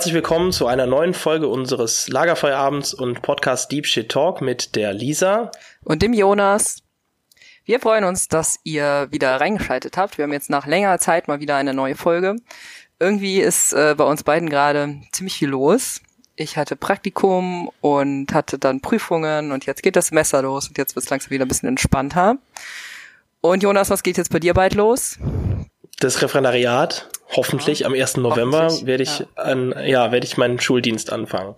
Herzlich willkommen zu einer neuen Folge unseres Lagerfeuerabends und Podcast Deep Shit Talk mit der Lisa und dem Jonas. Wir freuen uns, dass ihr wieder reingeschaltet habt. Wir haben jetzt nach längerer Zeit mal wieder eine neue Folge. Irgendwie ist äh, bei uns beiden gerade ziemlich viel los. Ich hatte Praktikum und hatte dann Prüfungen und jetzt geht das Messer los und jetzt wird es langsam wieder ein bisschen entspannter. Und Jonas, was geht jetzt bei dir bald los? Das Referendariat hoffentlich ja. am 1. November werde ich ja. an, ja, werde ich meinen Schuldienst anfangen.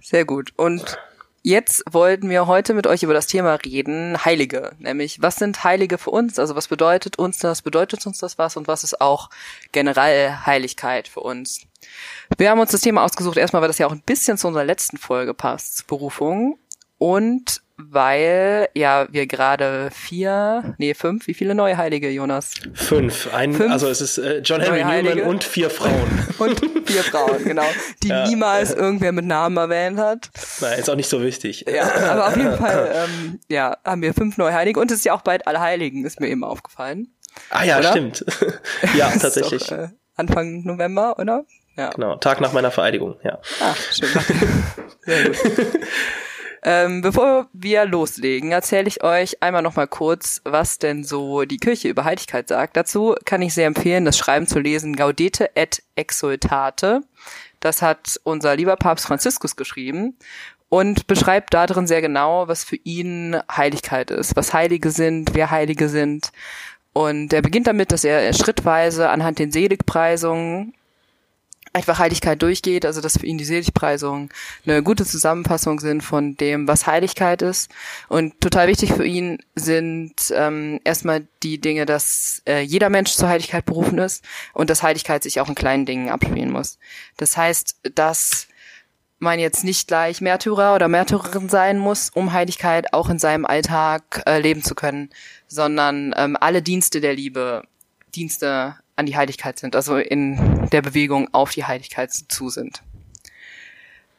Sehr gut. Und jetzt wollten wir heute mit euch über das Thema reden, Heilige. Nämlich, was sind Heilige für uns? Also was bedeutet uns das? Bedeutet uns das was? Und was ist auch generell Heiligkeit für uns? Wir haben uns das Thema ausgesucht, erstmal, weil das ja auch ein bisschen zu unserer letzten Folge passt, Berufung. Und weil ja wir gerade vier, nee fünf, wie viele neue Heilige, Jonas? Fünf. Ein, fünf also es ist äh, John Henry Newman und vier Frauen. und vier Frauen, genau, die ja. niemals irgendwer mit Namen erwähnt hat. Nein, ist auch nicht so wichtig. Ja, aber auf jeden Fall, ähm, ja, haben wir fünf neue Heilige und es ist ja auch bald Allerheiligen, ist mir eben aufgefallen. Ah ja, oder? stimmt. ja, tatsächlich. Doch, äh, Anfang November, oder? Ja. Genau, Tag nach meiner Vereidigung, ja. Ah, schön. Sehr gut. Ähm, bevor wir loslegen, erzähle ich euch einmal noch mal kurz, was denn so die Kirche über Heiligkeit sagt. Dazu kann ich sehr empfehlen, das Schreiben zu lesen, Gaudete et Exultate. Das hat unser lieber Papst Franziskus geschrieben und beschreibt darin sehr genau, was für ihn Heiligkeit ist, was Heilige sind, wer Heilige sind. Und er beginnt damit, dass er schrittweise anhand den Seligpreisungen einfach Heiligkeit durchgeht, also dass für ihn die Seligpreisungen eine gute Zusammenfassung sind von dem, was Heiligkeit ist. Und total wichtig für ihn sind ähm, erstmal die Dinge, dass äh, jeder Mensch zur Heiligkeit berufen ist und dass Heiligkeit sich auch in kleinen Dingen abspielen muss. Das heißt, dass man jetzt nicht gleich Märtyrer oder Märtyrerin sein muss, um Heiligkeit auch in seinem Alltag äh, leben zu können, sondern ähm, alle Dienste der Liebe, Dienste an die Heiligkeit sind, also in der Bewegung auf die Heiligkeit zu sind.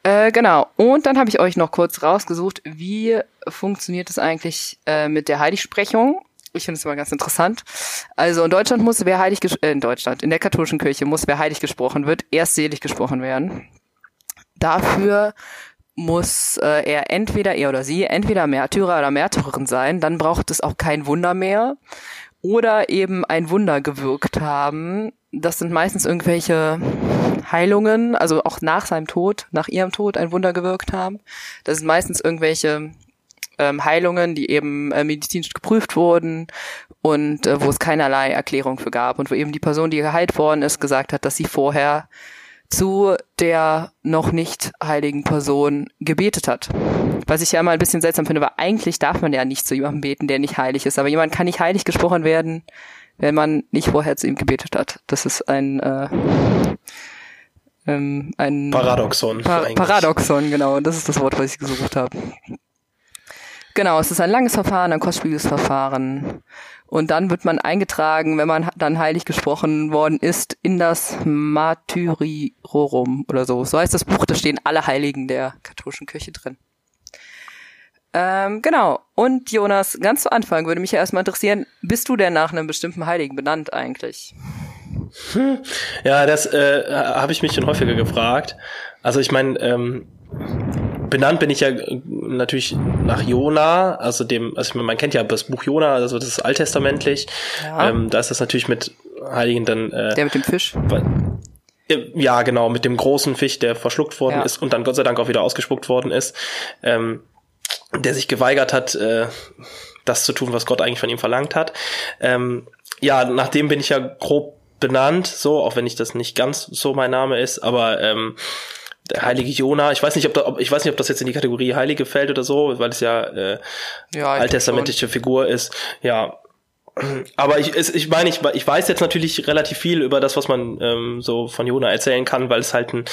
Äh, genau. Und dann habe ich euch noch kurz rausgesucht, wie funktioniert es eigentlich äh, mit der Heiligsprechung. Ich finde es immer ganz interessant. Also in Deutschland muss wer heilig äh, in Deutschland in der katholischen Kirche muss wer heilig gesprochen wird erst selig gesprochen werden. Dafür muss äh, er entweder er oder sie entweder Märtyrer oder Märtyrerin sein, dann braucht es auch kein Wunder mehr oder eben ein Wunder gewirkt haben. Das sind meistens irgendwelche Heilungen, also auch nach seinem Tod, nach ihrem Tod ein Wunder gewirkt haben. Das sind meistens irgendwelche ähm, Heilungen, die eben äh, medizinisch geprüft wurden und äh, wo es keinerlei Erklärung für gab und wo eben die Person, die geheilt worden ist, gesagt hat, dass sie vorher zu der noch nicht heiligen Person gebetet hat. Was ich ja immer ein bisschen seltsam finde, weil eigentlich darf man ja nicht zu jemandem beten, der nicht heilig ist. Aber jemand kann nicht heilig gesprochen werden, wenn man nicht vorher zu ihm gebetet hat. Das ist ein äh, ähm, ein Paradoxon. Pa Paradoxon, genau. Das ist das Wort, was ich gesucht habe. Genau, es ist ein langes Verfahren, ein kostspieliges Verfahren. Und dann wird man eingetragen, wenn man dann heilig gesprochen worden ist, in das Martyriorum oder so. So heißt das Buch, da stehen alle Heiligen der katholischen Kirche drin. Ähm, genau. Und Jonas, ganz zu Anfang würde mich ja erstmal interessieren, bist du denn nach einem bestimmten Heiligen benannt eigentlich? Hm. Ja, das äh, habe ich mich schon häufiger gefragt. Also ich meine, ähm, benannt bin ich ja äh, natürlich nach Jona, also dem, also man kennt ja das Buch Jona, also das ist alttestamentlich. Ja. Ähm, da ist das natürlich mit Heiligen dann. Äh, Der mit dem Fisch. Äh, ja, genau, mit dem großen Fisch, der verschluckt worden ja. ist und dann Gott sei Dank auch wieder ausgespuckt worden ist. Ähm, der sich geweigert hat, äh, das zu tun, was Gott eigentlich von ihm verlangt hat. Ähm, ja, nachdem bin ich ja grob benannt, so, auch wenn ich das nicht ganz so mein Name ist, aber ähm, der heilige Jona, ich weiß nicht, ob, da, ob ich weiß nicht, ob das jetzt in die Kategorie Heilige fällt oder so, weil es ja, äh, ja alttestamentliche Figur ist. Ja, aber ich, ich meine, ich, ich weiß jetzt natürlich relativ viel über das, was man ähm, so von Jona erzählen kann, weil es halt ein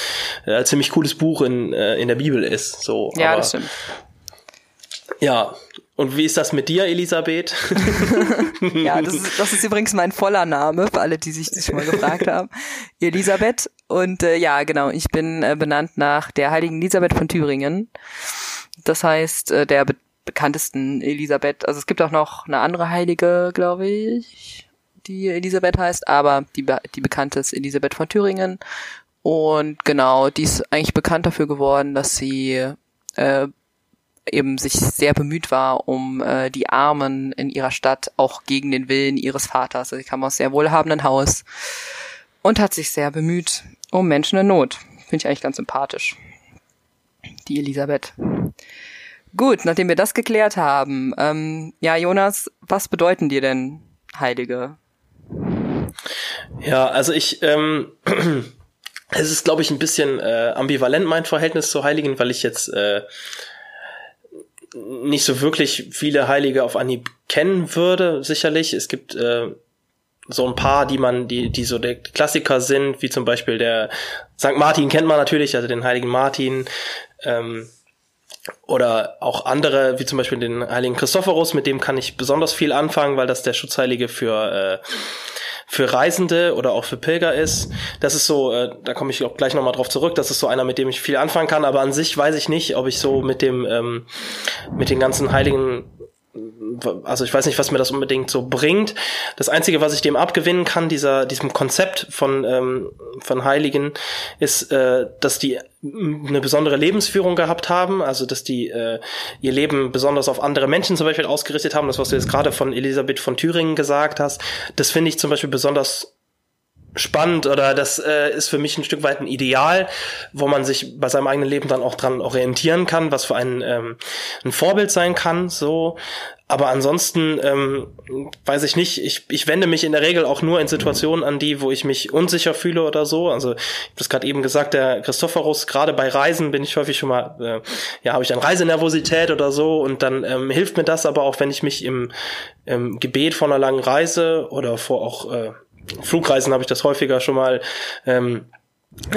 äh, ziemlich cooles Buch in, äh, in der Bibel ist. So, ja, aber, das stimmt. Ja, und wie ist das mit dir, Elisabeth? ja, das ist, das ist übrigens mein voller Name, für alle, die sich das schon mal gefragt haben. Elisabeth. Und äh, ja, genau, ich bin äh, benannt nach der heiligen Elisabeth von Thüringen. Das heißt, äh, der be bekanntesten Elisabeth. Also es gibt auch noch eine andere Heilige, glaube ich, die Elisabeth heißt, aber die, die bekannte ist Elisabeth von Thüringen. Und genau, die ist eigentlich bekannt dafür geworden, dass sie äh, eben sich sehr bemüht war, um äh, die Armen in ihrer Stadt auch gegen den Willen ihres Vaters. Sie kam aus sehr wohlhabenden Haus und hat sich sehr bemüht um Menschen in Not. Finde ich eigentlich ganz sympathisch. Die Elisabeth. Gut, nachdem wir das geklärt haben, ähm, ja, Jonas, was bedeuten dir denn Heilige? Ja, also ich, ähm, es ist, glaube ich, ein bisschen äh, ambivalent mein Verhältnis zu Heiligen, weil ich jetzt äh, nicht so wirklich viele Heilige auf Anhieb kennen würde, sicherlich. Es gibt äh, so ein paar, die man, die, die so der Klassiker sind, wie zum Beispiel der St. Martin kennt man natürlich, also den heiligen Martin, ähm, oder auch andere, wie zum Beispiel den heiligen Christophorus, mit dem kann ich besonders viel anfangen, weil das der Schutzheilige für äh, für Reisende oder auch für Pilger ist. Das ist so, äh, da komme ich auch gleich nochmal drauf zurück, das ist so einer, mit dem ich viel anfangen kann, aber an sich weiß ich nicht, ob ich so mit dem, ähm, mit den ganzen heiligen also ich weiß nicht, was mir das unbedingt so bringt. Das Einzige, was ich dem abgewinnen kann, dieser, diesem Konzept von, ähm, von Heiligen, ist, äh, dass die eine besondere Lebensführung gehabt haben, also dass die äh, ihr Leben besonders auf andere Menschen zum Beispiel ausgerichtet haben. Das, was du jetzt gerade von Elisabeth von Thüringen gesagt hast, das finde ich zum Beispiel besonders spannend oder das äh, ist für mich ein Stück weit ein Ideal, wo man sich bei seinem eigenen Leben dann auch dran orientieren kann, was für einen ähm, ein Vorbild sein kann. So, aber ansonsten ähm, weiß ich nicht. Ich, ich wende mich in der Regel auch nur in Situationen an die, wo ich mich unsicher fühle oder so. Also ich habe das gerade eben gesagt, der Christophorus. Gerade bei Reisen bin ich häufig schon mal, äh, ja, habe ich dann Reisenervosität oder so und dann ähm, hilft mir das aber auch, wenn ich mich im, im Gebet vor einer langen Reise oder vor auch äh, Flugreisen habe ich das häufiger schon mal ähm,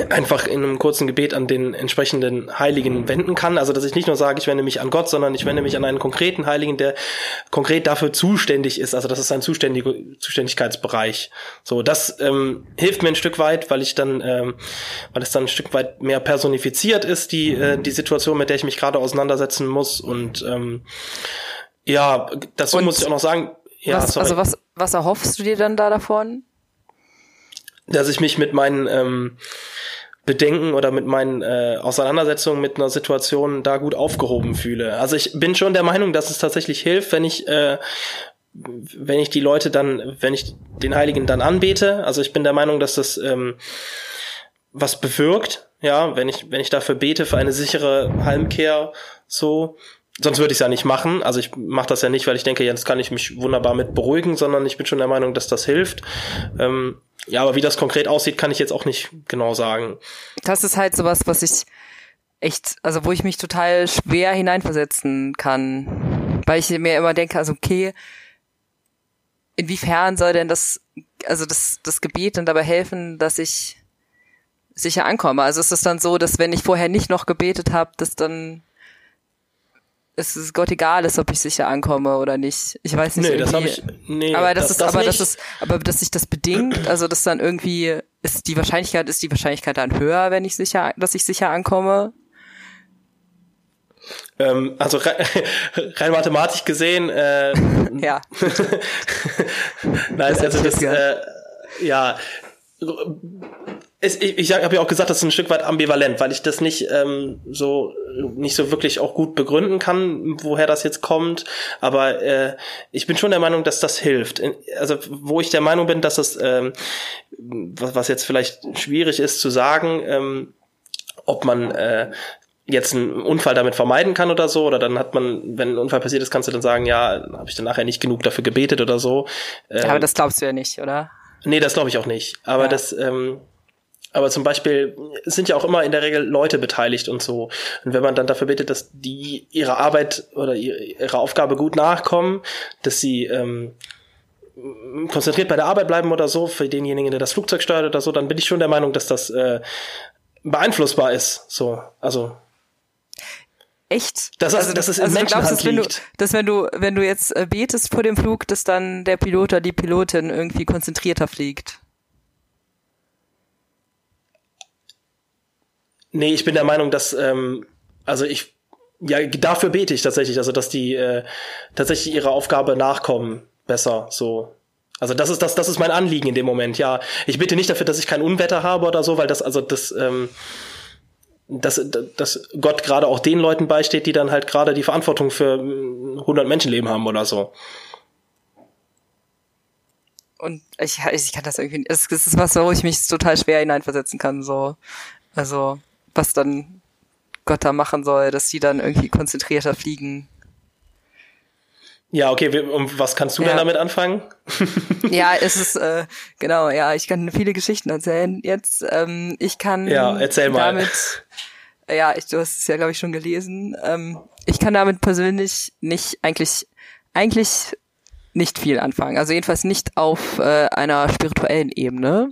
einfach in einem kurzen Gebet an den entsprechenden Heiligen wenden kann. Also dass ich nicht nur sage, ich wende mich an Gott, sondern ich wende mich an einen konkreten Heiligen, der konkret dafür zuständig ist. Also das ist sein zuständige, Zuständigkeitsbereich. So, das ähm, hilft mir ein Stück weit, weil ich dann, ähm, weil es dann ein Stück weit mehr personifiziert ist, die, äh, die Situation, mit der ich mich gerade auseinandersetzen muss. Und ähm, ja, dazu Und muss ich auch noch sagen, ja, was, also was, was erhoffst du dir dann da davon? Dass ich mich mit meinen ähm, Bedenken oder mit meinen äh, Auseinandersetzungen mit einer Situation da gut aufgehoben fühle. Also ich bin schon der Meinung, dass es tatsächlich hilft, wenn ich äh, wenn ich die Leute dann, wenn ich den Heiligen dann anbete. Also ich bin der Meinung, dass das ähm, was bewirkt, ja, wenn ich wenn ich dafür bete für eine sichere Heimkehr so sonst würde ich es ja nicht machen. Also ich mache das ja nicht, weil ich denke, jetzt kann ich mich wunderbar mit beruhigen, sondern ich bin schon der Meinung, dass das hilft. Ähm, ja, aber wie das konkret aussieht, kann ich jetzt auch nicht genau sagen. Das ist halt sowas, was ich echt, also wo ich mich total schwer hineinversetzen kann. Weil ich mir immer denke, also okay, inwiefern soll denn das, also das, das Gebet dann dabei helfen, dass ich sicher ankomme? Also ist es dann so, dass wenn ich vorher nicht noch gebetet habe, dass dann es ist Gott egal ist, ob ich sicher ankomme oder nicht. Ich weiß nicht. Nee, das habe ich. Nee, aber das, das ist, das aber nicht. das ist, aber dass sich das bedingt, also dass dann irgendwie ist die Wahrscheinlichkeit, ist die Wahrscheinlichkeit dann höher, wenn ich sicher, dass ich sicher ankomme? Ähm, also rein, rein mathematisch gesehen. Äh, ja. Nein, also das, äh, ja ich ich habe ja auch gesagt, das ist ein Stück weit ambivalent, weil ich das nicht ähm, so nicht so wirklich auch gut begründen kann, woher das jetzt kommt. Aber äh, ich bin schon der Meinung, dass das hilft. Also wo ich der Meinung bin, dass das ähm, was, was jetzt vielleicht schwierig ist zu sagen, ähm, ob man äh, jetzt einen Unfall damit vermeiden kann oder so, oder dann hat man, wenn ein Unfall passiert ist, kannst du dann sagen, ja, habe ich dann nachher nicht genug dafür gebetet oder so. Ähm, aber das glaubst du ja nicht, oder? Nee, das glaube ich auch nicht. Aber ja. das, ähm, aber zum Beispiel sind ja auch immer in der Regel Leute beteiligt und so. Und wenn man dann dafür bittet, dass die ihrer Arbeit oder ihrer Aufgabe gut nachkommen, dass sie ähm, konzentriert bei der Arbeit bleiben oder so, für denjenigen, der das Flugzeug steuert oder so, dann bin ich schon der Meinung, dass das äh, beeinflussbar ist. So, also Echt? Das, also, das ist in also glaubst, dass, wenn du, dass wenn du, wenn du jetzt äh, betest vor dem Flug, dass dann der Pilot oder die Pilotin irgendwie konzentrierter fliegt? Nee, ich bin der Meinung, dass, ähm, also ich, ja, dafür bete ich tatsächlich, also dass die äh, tatsächlich ihrer Aufgabe nachkommen, besser, so. Also das ist das, das ist mein Anliegen in dem Moment. Ja, ich bitte nicht dafür, dass ich kein Unwetter habe oder so, weil das also das ähm, dass, dass Gott gerade auch den Leuten beisteht, die dann halt gerade die Verantwortung für 100 Menschenleben haben oder so. Und ich, ich kann das irgendwie, es ist was, wo ich mich total schwer hineinversetzen kann, so. Also, was dann Gott da machen soll, dass die dann irgendwie konzentrierter fliegen. Ja, okay, und was kannst du ja. denn damit anfangen? ja, es ist, äh, genau, ja, ich kann viele Geschichten erzählen. Jetzt, ähm, ich kann ja, erzähl mal. damit, ja, ich, du hast es ja, glaube ich, schon gelesen. Ähm, ich kann damit persönlich nicht, eigentlich, eigentlich nicht viel anfangen. Also jedenfalls nicht auf äh, einer spirituellen Ebene.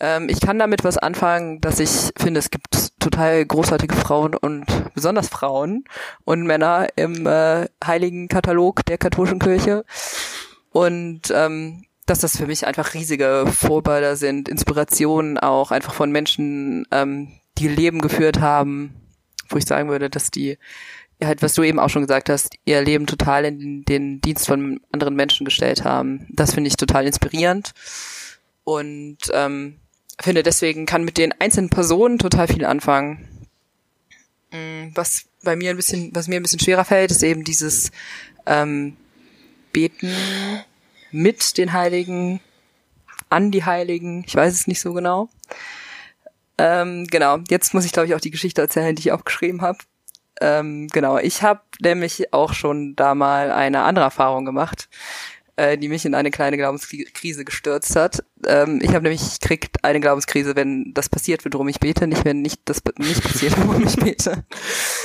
Ähm, ich kann damit was anfangen, dass ich finde, es gibt total großartige Frauen und besonders Frauen und Männer im äh, heiligen Katalog der katholischen Kirche. Und ähm, dass das für mich einfach riesige Vorbilder sind, Inspirationen auch einfach von Menschen, ähm, die Leben geführt haben, wo ich sagen würde, dass die halt, was du eben auch schon gesagt hast, ihr Leben total in den Dienst von anderen Menschen gestellt haben. Das finde ich total inspirierend. Und ähm, finde deswegen kann mit den einzelnen Personen total viel anfangen. Mm, was bei mir ein bisschen, was mir ein bisschen schwerer fällt, ist eben dieses ähm, Beten mit den Heiligen, an die Heiligen. Ich weiß es nicht so genau. Ähm, genau, jetzt muss ich glaube ich auch die Geschichte erzählen, die ich aufgeschrieben habe. Ähm, genau, ich habe nämlich auch schon da mal eine andere Erfahrung gemacht, äh, die mich in eine kleine Glaubenskrise gestürzt hat. Ähm, ich habe nämlich kriegt eine Glaubenskrise, wenn das passiert, worum ich bete, nicht wenn nicht das nicht passiert, worum ich bete.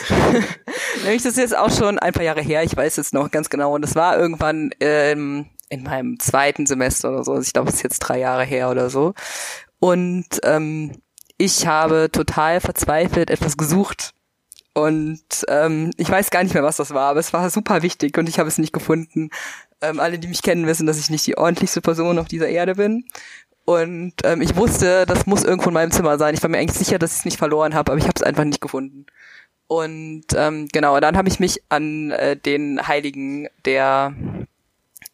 nämlich das ist jetzt auch schon ein paar Jahre her, ich weiß jetzt noch ganz genau, und das war irgendwann ähm, in meinem zweiten Semester oder so. Also ich glaube, es ist jetzt drei Jahre her oder so. Und ähm, ich habe total verzweifelt etwas gesucht und ähm, ich weiß gar nicht mehr, was das war, aber es war super wichtig und ich habe es nicht gefunden. Ähm, alle, die mich kennen, wissen, dass ich nicht die ordentlichste Person auf dieser Erde bin. Und ähm, ich wusste, das muss irgendwo in meinem Zimmer sein. Ich war mir eigentlich sicher, dass ich es nicht verloren habe, aber ich habe es einfach nicht gefunden. Und ähm, genau, dann habe ich mich an äh, den Heiligen der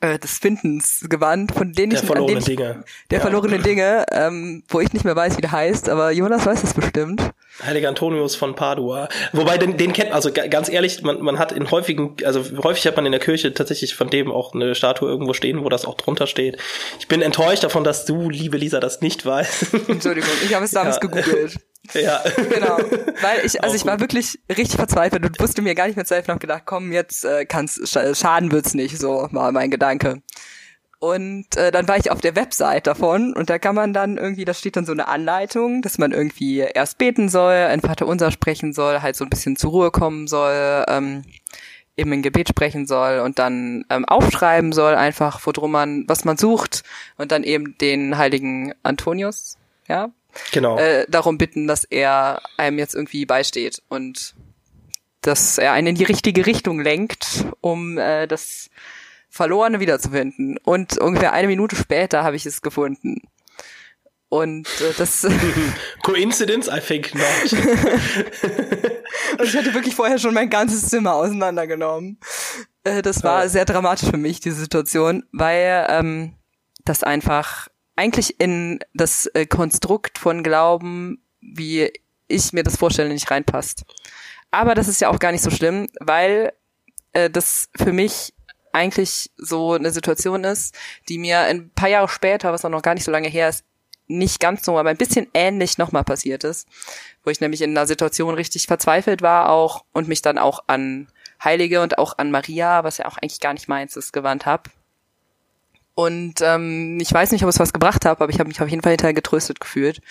äh, des Findens gewandt, von denen der ich verlorenen ich, Dinge. Der ja. verlorenen Dinge, ähm, wo ich nicht mehr weiß, wie der heißt, aber Jonas weiß es bestimmt. Heiliger Antonius von Padua. Wobei den, den kennt, also ganz ehrlich, man, man hat in häufigen, also häufig hat man in der Kirche tatsächlich von dem auch eine Statue irgendwo stehen, wo das auch drunter steht. Ich bin enttäuscht davon, dass du, liebe Lisa, das nicht weißt. Entschuldigung, ich habe es damals ja. gegoogelt. Ja. Genau. Weil ich, also ich war wirklich richtig verzweifelt und wusste mir gar nicht mehr zu helfen und gedacht, komm, jetzt äh, kann's, schaden wird's nicht, so war mein Gedanke. Und äh, dann war ich auf der Website davon und da kann man dann irgendwie, da steht dann so eine Anleitung, dass man irgendwie erst beten soll, ein Vaterunser sprechen soll, halt so ein bisschen zur Ruhe kommen soll, ähm, eben ein Gebet sprechen soll und dann ähm, aufschreiben soll, einfach worum man, was man sucht und dann eben den heiligen Antonius, ja, genau. äh, darum bitten, dass er einem jetzt irgendwie beisteht und dass er einen in die richtige Richtung lenkt, um äh, das Verlorene wiederzufinden. Und ungefähr eine Minute später habe ich es gefunden. Und äh, das Coincidence? I think not. also ich hatte wirklich vorher schon mein ganzes Zimmer auseinandergenommen. Äh, das war sehr dramatisch für mich, diese Situation, weil ähm, das einfach eigentlich in das äh, Konstrukt von Glauben, wie ich mir das vorstelle, nicht reinpasst. Aber das ist ja auch gar nicht so schlimm, weil äh, das für mich eigentlich so eine Situation ist, die mir ein paar Jahre später, was auch noch gar nicht so lange her ist, nicht ganz so, aber ein bisschen ähnlich nochmal passiert ist, wo ich nämlich in einer Situation richtig verzweifelt war auch und mich dann auch an Heilige und auch an Maria, was ja auch eigentlich gar nicht meins ist, gewandt habe. Und ähm, ich weiß nicht, ob es was gebracht hat, aber ich habe mich auf jeden Fall hinterher getröstet gefühlt.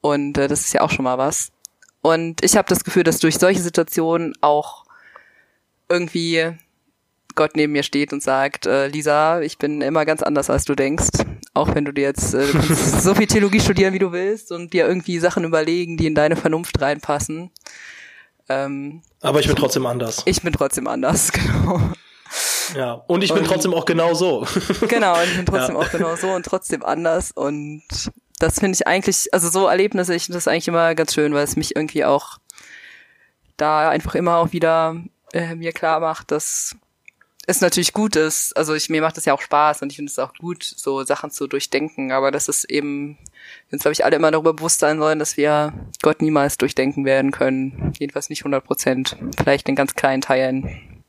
Und äh, das ist ja auch schon mal was. Und ich habe das Gefühl, dass durch solche Situationen auch irgendwie Gott neben mir steht und sagt, äh, Lisa, ich bin immer ganz anders, als du denkst. Auch wenn du dir jetzt äh, du so viel Theologie studieren, wie du willst und dir irgendwie Sachen überlegen, die in deine Vernunft reinpassen. Ähm, Aber ich bin trotzdem anders. Ich bin trotzdem anders, genau. Ja, und ich bin und, trotzdem auch genau so. genau, und ich bin trotzdem ja. auch genau so und trotzdem anders. Und das finde ich eigentlich, also so Erlebnisse, ich finde das eigentlich immer ganz schön, weil es mich irgendwie auch da einfach immer auch wieder äh, mir klar macht, dass es natürlich gut ist, also ich, mir macht es ja auch Spaß und ich finde es auch gut, so Sachen zu durchdenken, aber das ist eben, wir uns glaube ich alle immer darüber bewusst sein sollen, dass wir Gott niemals durchdenken werden können. Jedenfalls nicht 100 Prozent, vielleicht in ganz kleinen Teilen.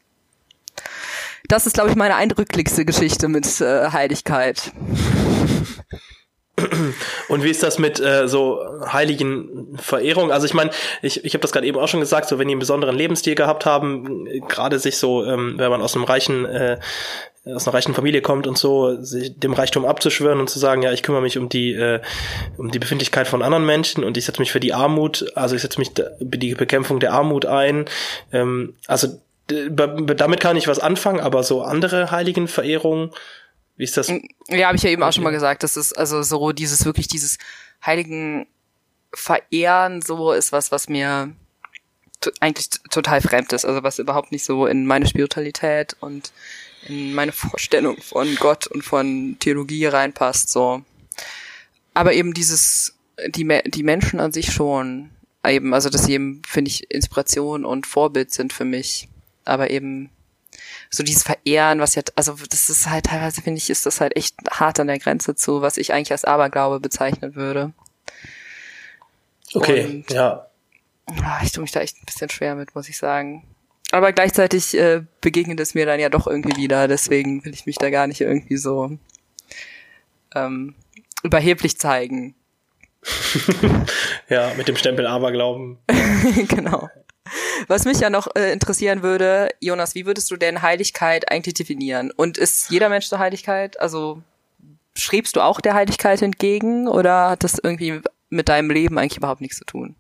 Das ist glaube ich meine eindrücklichste Geschichte mit äh, Heiligkeit. Und wie ist das mit äh, so heiligen Verehrung? Also ich meine, ich, ich habe das gerade eben auch schon gesagt, so wenn die einen besonderen Lebensstil gehabt haben, gerade sich so, ähm, wenn man aus einem reichen äh, aus einer reichen Familie kommt und so, sich dem Reichtum abzuschwören und zu sagen, ja, ich kümmere mich um die äh, um die Befindlichkeit von anderen Menschen und ich setze mich für die Armut, also ich setze mich für die Bekämpfung der Armut ein. Ähm, also damit kann ich was anfangen, aber so andere heiligen Verehrungen wie ist das? Ja, habe ich ja eben auch schon mal gesagt. Das ist also so dieses wirklich dieses heiligen Verehren so ist was, was mir eigentlich total fremd ist. Also was überhaupt nicht so in meine Spiritualität und in meine Vorstellung von Gott und von Theologie reinpasst. So, aber eben dieses die die Menschen an sich schon eben, also dass sie eben finde ich Inspiration und Vorbild sind für mich, aber eben so dieses Verehren, was ja, also das ist halt teilweise, finde ich, ist das halt echt hart an der Grenze zu, was ich eigentlich als Aberglaube bezeichnen würde. Okay, Und, ja. Ah, ich tue mich da echt ein bisschen schwer mit, muss ich sagen. Aber gleichzeitig äh, begegnet es mir dann ja doch irgendwie wieder, deswegen will ich mich da gar nicht irgendwie so ähm, überheblich zeigen. ja, mit dem Stempel Aberglauben. genau. Was mich ja noch äh, interessieren würde, Jonas, wie würdest du denn Heiligkeit eigentlich definieren? Und ist jeder Mensch zur Heiligkeit? Also schriebst du auch der Heiligkeit entgegen oder hat das irgendwie mit deinem Leben eigentlich überhaupt nichts zu tun?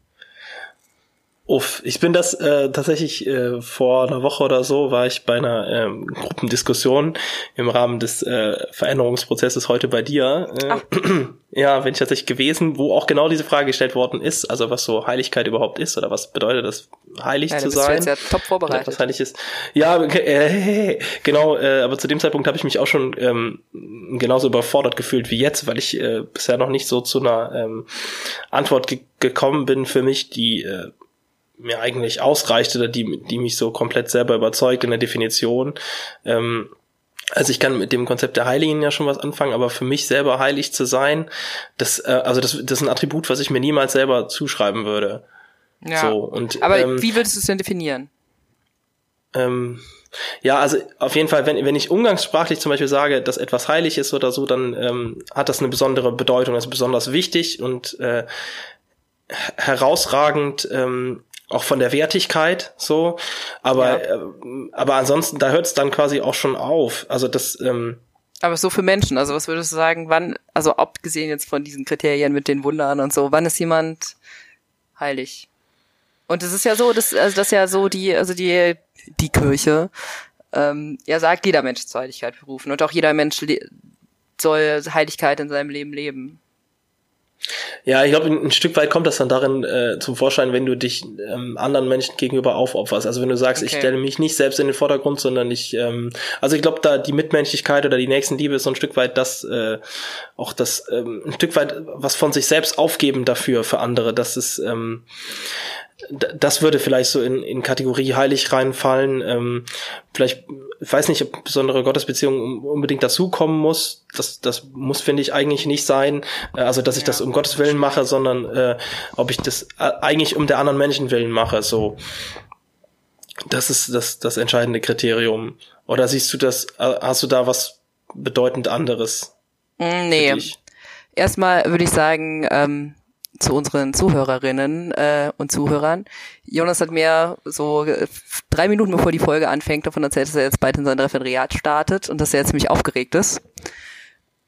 Uff, ich bin das äh, tatsächlich äh, vor einer Woche oder so war ich bei einer ähm, Gruppendiskussion im Rahmen des äh, Veränderungsprozesses heute bei dir. Äh, ja, bin ich tatsächlich gewesen, wo auch genau diese Frage gestellt worden ist, also was so Heiligkeit überhaupt ist oder was bedeutet das, heilig ja, zu sein. Bist du jetzt ja top vorbereitet. Was heilig ist. Ja, äh, genau, äh, aber zu dem Zeitpunkt habe ich mich auch schon ähm, genauso überfordert gefühlt wie jetzt, weil ich äh, bisher noch nicht so zu einer ähm, Antwort ge gekommen bin für mich, die äh, mir eigentlich ausreicht oder die, die mich so komplett selber überzeugt in der Definition. Ähm, also ich kann mit dem Konzept der Heiligen ja schon was anfangen, aber für mich selber heilig zu sein, das, äh, also das, das ist ein Attribut, was ich mir niemals selber zuschreiben würde. Ja. So, und, aber ähm, wie würdest du es denn definieren? Ähm, ja, also auf jeden Fall, wenn, wenn ich umgangssprachlich zum Beispiel sage, dass etwas heilig ist oder so, dann ähm, hat das eine besondere Bedeutung, das ist besonders wichtig und äh, herausragend ähm, auch von der Wertigkeit so, aber ja. äh, aber ansonsten da hört es dann quasi auch schon auf. Also das ähm, aber so für Menschen, also was würdest du sagen, wann, also abgesehen jetzt von diesen Kriterien mit den Wundern und so, wann ist jemand heilig? Und es ist ja so, dass also das ja so die also die die Kirche ähm, ja sagt, jeder Mensch zur Heiligkeit berufen und auch jeder Mensch soll Heiligkeit in seinem Leben leben. Ja, ich glaube, ein, Stück weit kommt das dann darin äh, zum Vorschein, wenn du dich ähm, anderen Menschen gegenüber aufopferst. Also wenn du sagst, okay. ich stelle mich nicht selbst in den Vordergrund, sondern ich, ähm, also ich glaube, da die Mitmenschlichkeit oder die Nächstenliebe ist so ein Stück weit das, äh, auch das, ähm, ein Stück weit was von sich selbst aufgeben dafür, für andere. Das ist, ähm, das würde vielleicht so in, in Kategorie heilig reinfallen. Ähm, vielleicht, ich weiß nicht, ob besondere Gottesbeziehung unbedingt dazukommen muss. Das, das muss, finde ich, eigentlich nicht sein. Äh, also, dass ich ja, das um Gottes Willen mache, sondern äh, ob ich das äh, eigentlich um der anderen Menschen willen mache. So, das ist das, das entscheidende Kriterium. Oder siehst du das, äh, hast du da was bedeutend anderes? Mm, nee. Erstmal würde ich sagen, ähm, zu unseren Zuhörerinnen äh, und Zuhörern. Jonas hat mir so äh, drei Minuten bevor die Folge anfängt davon erzählt, dass er jetzt bald in sein Referendariat startet und dass er jetzt ziemlich aufgeregt ist.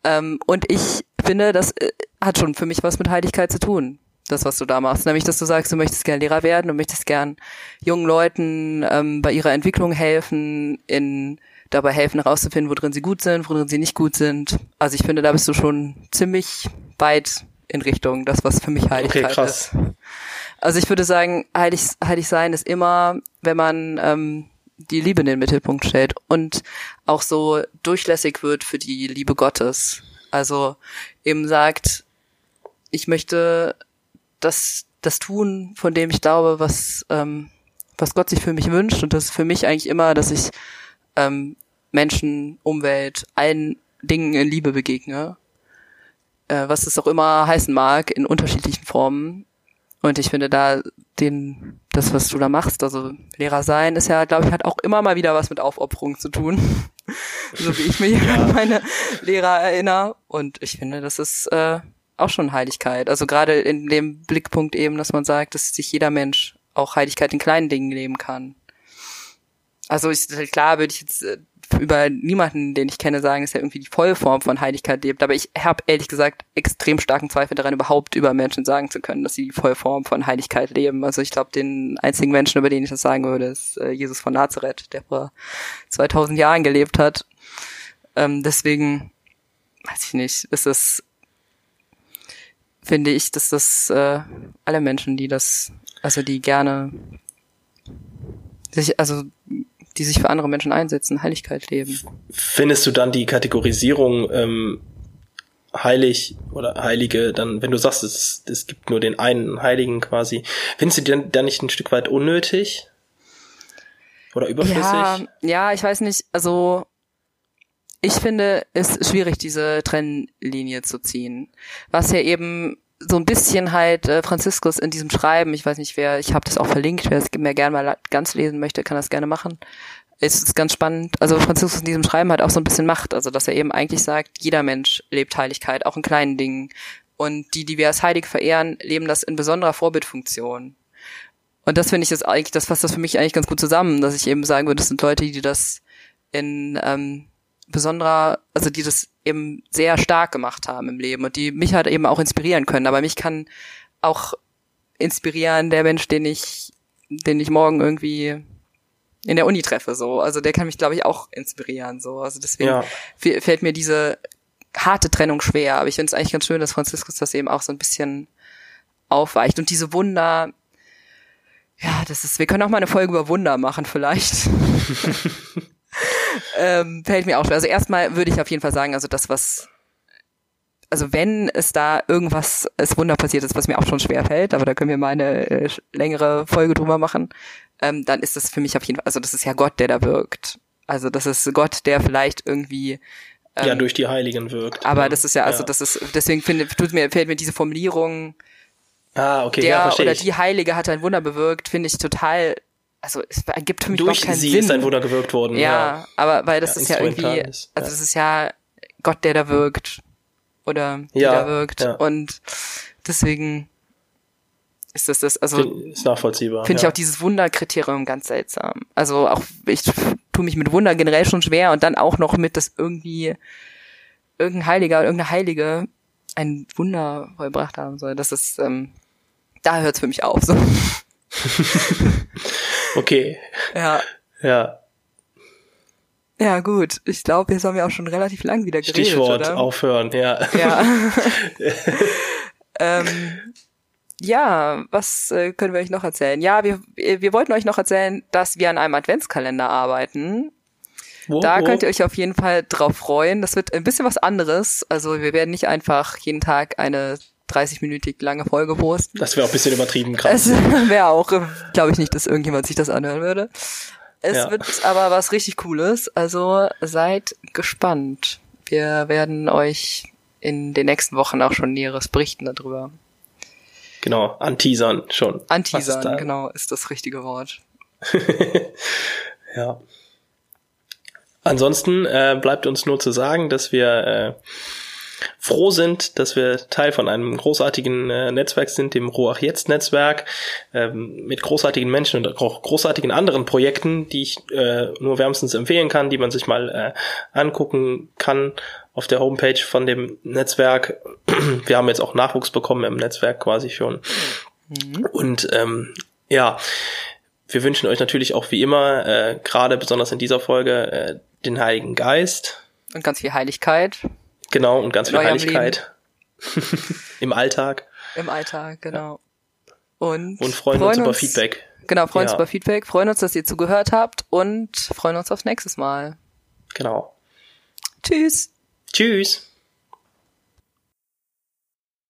Ähm, und ich finde, das äh, hat schon für mich was mit Heiligkeit zu tun. Das, was du da machst. Nämlich, dass du sagst, du möchtest gern Lehrer werden, du möchtest gern jungen Leuten ähm, bei ihrer Entwicklung helfen, in dabei helfen herauszufinden, wo drin sie gut sind, wo drin sie nicht gut sind. Also ich finde, da bist du schon ziemlich weit in Richtung das, was für mich Heiligkeit okay, krass. ist. Also ich würde sagen, heilig, heilig sein ist immer, wenn man ähm, die Liebe in den Mittelpunkt stellt und auch so durchlässig wird für die Liebe Gottes. Also eben sagt, ich möchte das, das tun, von dem ich glaube, was, ähm, was Gott sich für mich wünscht. Und das ist für mich eigentlich immer, dass ich ähm, Menschen, Umwelt, allen Dingen in Liebe begegne. Äh, was es auch immer heißen mag, in unterschiedlichen Formen. Und ich finde da den, das, was du da machst, also Lehrer sein, ist ja, glaube ich, hat auch immer mal wieder was mit Aufopferung zu tun. so wie ich mich ja. an meine Lehrer erinnere. Und ich finde, das ist äh, auch schon Heiligkeit. Also gerade in dem Blickpunkt eben, dass man sagt, dass sich jeder Mensch auch Heiligkeit in kleinen Dingen leben kann. Also ich, klar würde ich jetzt äh, über niemanden, den ich kenne, sagen, dass er irgendwie die Vollform von Heiligkeit lebt. Aber ich habe ehrlich gesagt extrem starken Zweifel daran, überhaupt über Menschen sagen zu können, dass sie die Vollform von Heiligkeit leben. Also ich glaube, den einzigen Menschen, über den ich das sagen würde, ist äh, Jesus von Nazareth, der vor 2000 Jahren gelebt hat. Ähm, deswegen weiß ich nicht, ist es finde ich, dass das äh, alle Menschen, die das, also die gerne sich, also die sich für andere Menschen einsetzen, Heiligkeit leben. Findest du dann die Kategorisierung ähm, heilig oder Heilige, dann, wenn du sagst, es, es gibt nur den einen Heiligen quasi, findest du die dann, dann nicht ein Stück weit unnötig? Oder überflüssig? Ja, ja, ich weiß nicht, also ich finde es schwierig, diese Trennlinie zu ziehen. Was ja eben so ein bisschen halt äh, Franziskus in diesem Schreiben, ich weiß nicht wer, ich habe das auch verlinkt, wer es mir gerne mal ganz lesen möchte, kann das gerne machen. Es ist ganz spannend. Also Franziskus in diesem Schreiben hat auch so ein bisschen Macht, also dass er eben eigentlich sagt, jeder Mensch lebt Heiligkeit, auch in kleinen Dingen. Und die, die wir als heilig verehren, leben das in besonderer Vorbildfunktion. Und das finde ich jetzt eigentlich, das fasst das für mich eigentlich ganz gut zusammen, dass ich eben sagen würde, das sind Leute, die das in ähm, besonderer, also die das eben sehr stark gemacht haben im Leben und die mich halt eben auch inspirieren können. Aber mich kann auch inspirieren der Mensch, den ich, den ich morgen irgendwie in der Uni treffe, so. Also der kann mich, glaube ich, auch inspirieren, so. Also deswegen ja. fällt mir diese harte Trennung schwer. Aber ich finde es eigentlich ganz schön, dass Franziskus das eben auch so ein bisschen aufweicht. Und diese Wunder, ja, das ist, wir können auch mal eine Folge über Wunder machen, vielleicht. ähm, fällt mir auch schwer. Also erstmal würde ich auf jeden Fall sagen, also das, was also wenn es da irgendwas, es Wunder passiert ist, was mir auch schon schwer fällt, aber da können wir mal eine äh, längere Folge drüber machen, ähm, dann ist das für mich auf jeden Fall, also das ist ja Gott, der da wirkt. Also das ist Gott, der vielleicht irgendwie ähm, ja durch die Heiligen wirkt. Aber ja. das ist ja, also ja. das ist, deswegen finde, tut mir, fällt mir diese Formulierung, ah, okay, der ja, oder ich. die Heilige hat ein Wunder bewirkt, finde ich total also es ergibt für mich Durch überhaupt keinen sie Sinn. ist ein Wunder gewirkt worden. Ja, ja. aber weil das ja, ist ja irgendwie, ist. also es ist ja Gott, der da wirkt oder die ja, da wirkt und deswegen ist das das, also ist nachvollziehbar. Finde ich auch dieses Wunderkriterium ganz seltsam. Also auch ich tue mich mit Wunder generell schon schwer und dann auch noch mit, dass irgendwie irgendein Heiliger oder irgendeine Heilige ein Wunder vollbracht haben soll. Das ist, ähm, da hört es für mich auf. So. okay. Ja. Ja. Ja, gut. Ich glaube, jetzt haben wir auch schon relativ lang wieder geredet, Stichwort oder? aufhören, ja. Ja. ähm, ja, was äh, können wir euch noch erzählen? Ja, wir, wir wollten euch noch erzählen, dass wir an einem Adventskalender arbeiten. Wo, da wo? könnt ihr euch auf jeden Fall drauf freuen. Das wird ein bisschen was anderes. Also wir werden nicht einfach jeden Tag eine 30-minütig lange Folge posten. Das wäre auch ein bisschen übertrieben krass. Es wäre auch, glaube ich nicht, dass irgendjemand sich das anhören würde. Es ja. wird aber was richtig Cooles, also seid gespannt. Wir werden euch in den nächsten Wochen auch schon Näheres berichten darüber. Genau, anteasern schon. Anteasern, genau, ist das richtige Wort. ja. Ansonsten äh, bleibt uns nur zu sagen, dass wir äh, froh sind, dass wir Teil von einem großartigen äh, Netzwerk sind, dem Roach Jetzt Netzwerk, ähm, mit großartigen Menschen und auch großartigen anderen Projekten, die ich äh, nur wärmstens empfehlen kann, die man sich mal äh, angucken kann auf der Homepage von dem Netzwerk. Wir haben jetzt auch Nachwuchs bekommen im Netzwerk quasi schon. Mhm. Und ähm, ja, wir wünschen euch natürlich auch wie immer, äh, gerade besonders in dieser Folge, äh, den Heiligen Geist. Und ganz viel Heiligkeit. Genau, und ganz viel Heiligkeit. Im Alltag. Im Alltag, genau. Und, und freuen, freuen uns über Feedback. Genau, freuen ja. uns über Feedback, freuen uns, dass ihr zugehört habt und freuen uns aufs nächste Mal. Genau. Tschüss. Tschüss.